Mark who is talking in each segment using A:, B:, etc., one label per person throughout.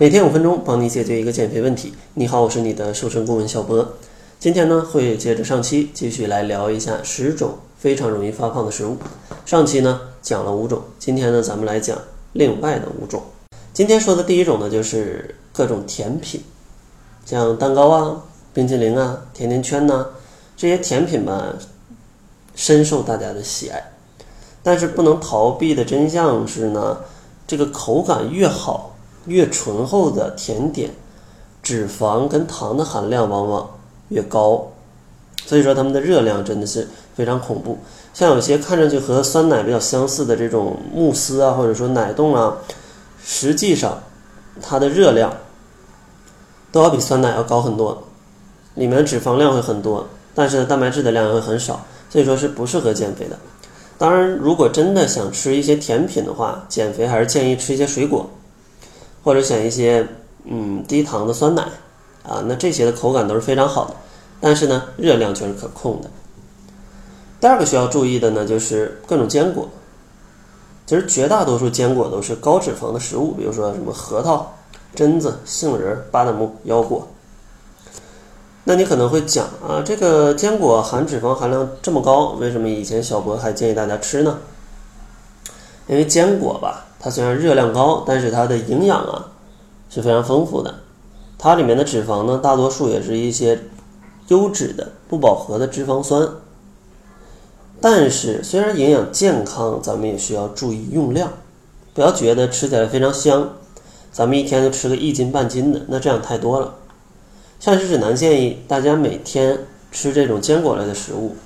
A: 每天五分钟，帮你解决一个减肥问题。你好，我是你的瘦身顾问小波。今天呢，会接着上期继续来聊一下十种非常容易发胖的食物。上期呢讲了五种，今天呢咱们来讲另外的五种。今天说的第一种呢，就是各种甜品，像蛋糕啊、冰淇淋啊、甜甜圈呐，这些甜品吧，深受大家的喜爱。但是不能逃避的真相是呢，这个口感越好、越醇厚的甜点，脂肪跟糖的含量往往越高，所以说它们的热量真的是非常恐怖。像有些看上去和酸奶比较相似的这种慕斯啊，或者说奶冻啊，实际上它的热量都要比酸奶要高很多，里面的脂肪量会很多，但是蛋白质的量会很少，所以说是不适合减肥的。当然，如果真的想吃一些甜品的话，减肥还是建议吃一些水果，或者选一些嗯低糖的酸奶啊，那这些的口感都是非常好的，但是呢，热量却是可控的。第二个需要注意的呢，就是各种坚果。其实绝大多数坚果都是高脂肪的食物，比如说什么核桃、榛子、杏仁、巴旦木、腰果。那你可能会讲啊，这个坚果含脂肪含量这么高，为什么以前小博还建议大家吃呢？因为坚果吧，它虽然热量高，但是它的营养啊是非常丰富的。它里面的脂肪呢，大多数也是一些优质的不饱和的脂肪酸。但是虽然营养健康，咱们也需要注意用量，不要觉得吃起来非常香，咱们一天就吃个一斤半斤的，那这样太多了。膳食指南建议大家每天吃这种坚果类的食物，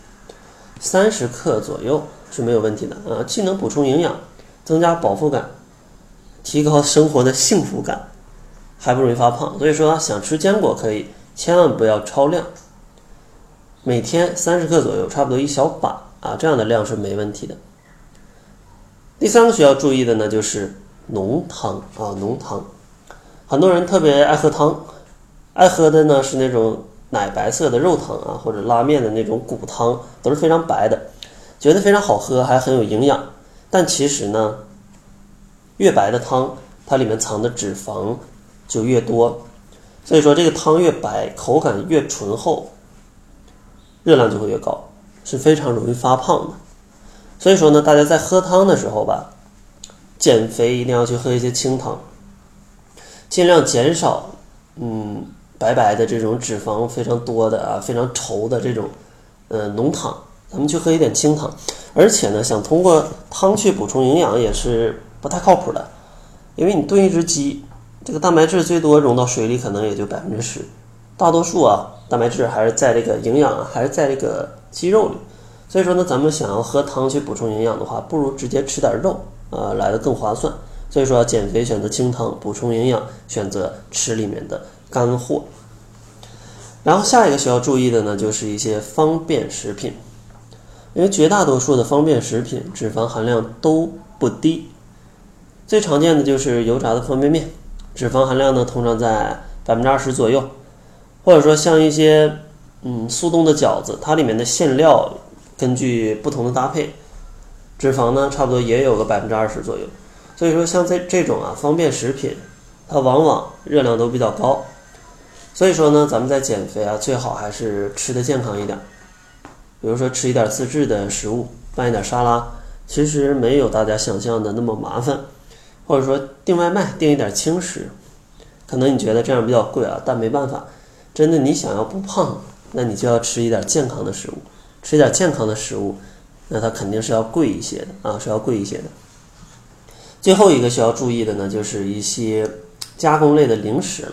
A: 三十克左右是没有问题的啊，既能补充营养，增加饱腹感，提高生活的幸福感，还不容易发胖。所以说想吃坚果可以，千万不要超量。每天三十克左右，差不多一小把啊，这样的量是没问题的。第三个需要注意的呢，就是浓汤啊，浓汤，很多人特别爱喝汤。爱喝的呢是那种奶白色的肉汤啊，或者拉面的那种骨汤，都是非常白的，觉得非常好喝，还很有营养。但其实呢，越白的汤，它里面藏的脂肪就越多，所以说这个汤越白，口感越醇厚，热量就会越高，是非常容易发胖的。所以说呢，大家在喝汤的时候吧，减肥一定要去喝一些清汤，尽量减少，嗯。白白的这种脂肪非常多的啊，非常稠的这种，呃，浓汤，咱们去喝一点清汤。而且呢，想通过汤去补充营养也是不太靠谱的，因为你炖一只鸡，这个蛋白质最多溶到水里可能也就百分之十，大多数啊蛋白质还是在这个营养还是在这个鸡肉里。所以说呢，咱们想要喝汤去补充营养的话，不如直接吃点肉啊，来的更划算。所以说减肥选择清汤，补充营养选择吃里面的。干货，然后下一个需要注意的呢，就是一些方便食品，因为绝大多数的方便食品脂肪含量都不低，最常见的就是油炸的方便面，脂肪含量呢通常在百分之二十左右，或者说像一些嗯速冻的饺子，它里面的馅料根据不同的搭配，脂肪呢差不多也有个百分之二十左右，所以说像这这种啊方便食品，它往往热量都比较高。所以说呢，咱们在减肥啊，最好还是吃的健康一点，比如说吃一点自制的食物，拌一点沙拉，其实没有大家想象的那么麻烦，或者说订外卖订一点轻食，可能你觉得这样比较贵啊，但没办法，真的你想要不胖，那你就要吃一点健康的食物，吃一点健康的食物，那它肯定是要贵一些的啊，是要贵一些的。最后一个需要注意的呢，就是一些加工类的零食了。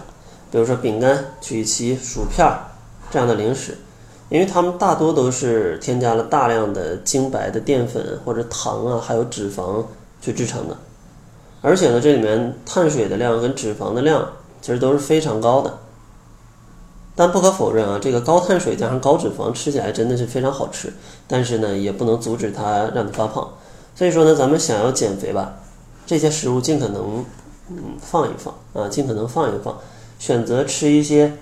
A: 比如说饼干、曲奇、薯片儿这样的零食，因为它们大多都是添加了大量的精白的淀粉或者糖啊，还有脂肪去制成的，而且呢，这里面碳水的量跟脂肪的量其实都是非常高的。但不可否认啊，这个高碳水加上高脂肪吃起来真的是非常好吃，但是呢，也不能阻止它让你发胖。所以说呢，咱们想要减肥吧，这些食物尽可能嗯放一放啊，尽可能放一放。选择吃一些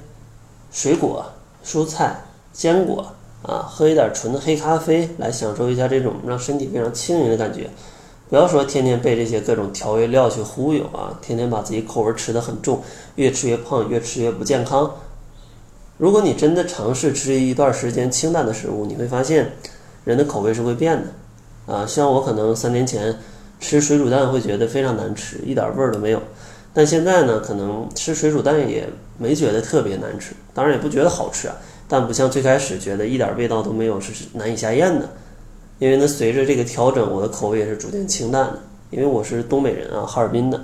A: 水果、蔬菜、坚果啊，喝一点纯的黑咖啡，来享受一下这种让身体非常轻盈的感觉。不要说天天被这些各种调味料去忽悠啊，天天把自己口味吃得很重，越吃越胖，越吃越不健康。如果你真的尝试吃一段时间清淡的食物，你会发现人的口味是会变的啊。像我可能三年前吃水煮蛋会觉得非常难吃，一点味儿都没有，但现在呢，可能吃水煮蛋也没觉得特别难吃，当然也不觉得好吃啊，但不像最开始觉得一点味道都没有是难以下咽的。因为呢，随着这个调整，我的口味也是逐渐清淡的。因为我是东北人啊，哈尔滨的，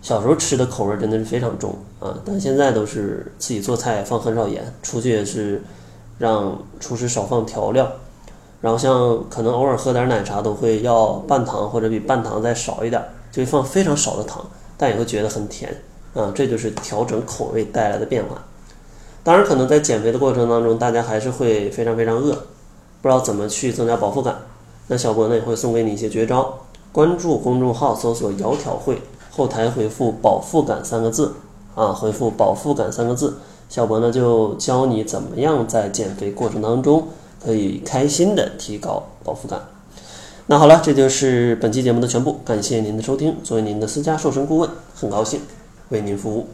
A: 小时候吃的口味真的是非常重啊，但现在都是自己做菜放很少盐，出去也是让厨师少放调料。然后像可能偶尔喝点奶茶都会要半糖或者比半糖再少一点，就会放非常少的糖，但也会觉得很甜啊。这就是调整口味带来的变化。当然，可能在减肥的过程当中，大家还是会非常非常饿。不知道怎么去增加饱腹感，那小博呢也会送给你一些绝招。关注公众号，搜索“窈窕会”，后台回复“饱腹感”三个字，啊，回复“饱腹感”三个字，小博呢就教你怎么样在减肥过程当中可以开心的提高饱腹感。那好了，这就是本期节目的全部，感谢您的收听。作为您的私家瘦身顾问，很高兴为您服务。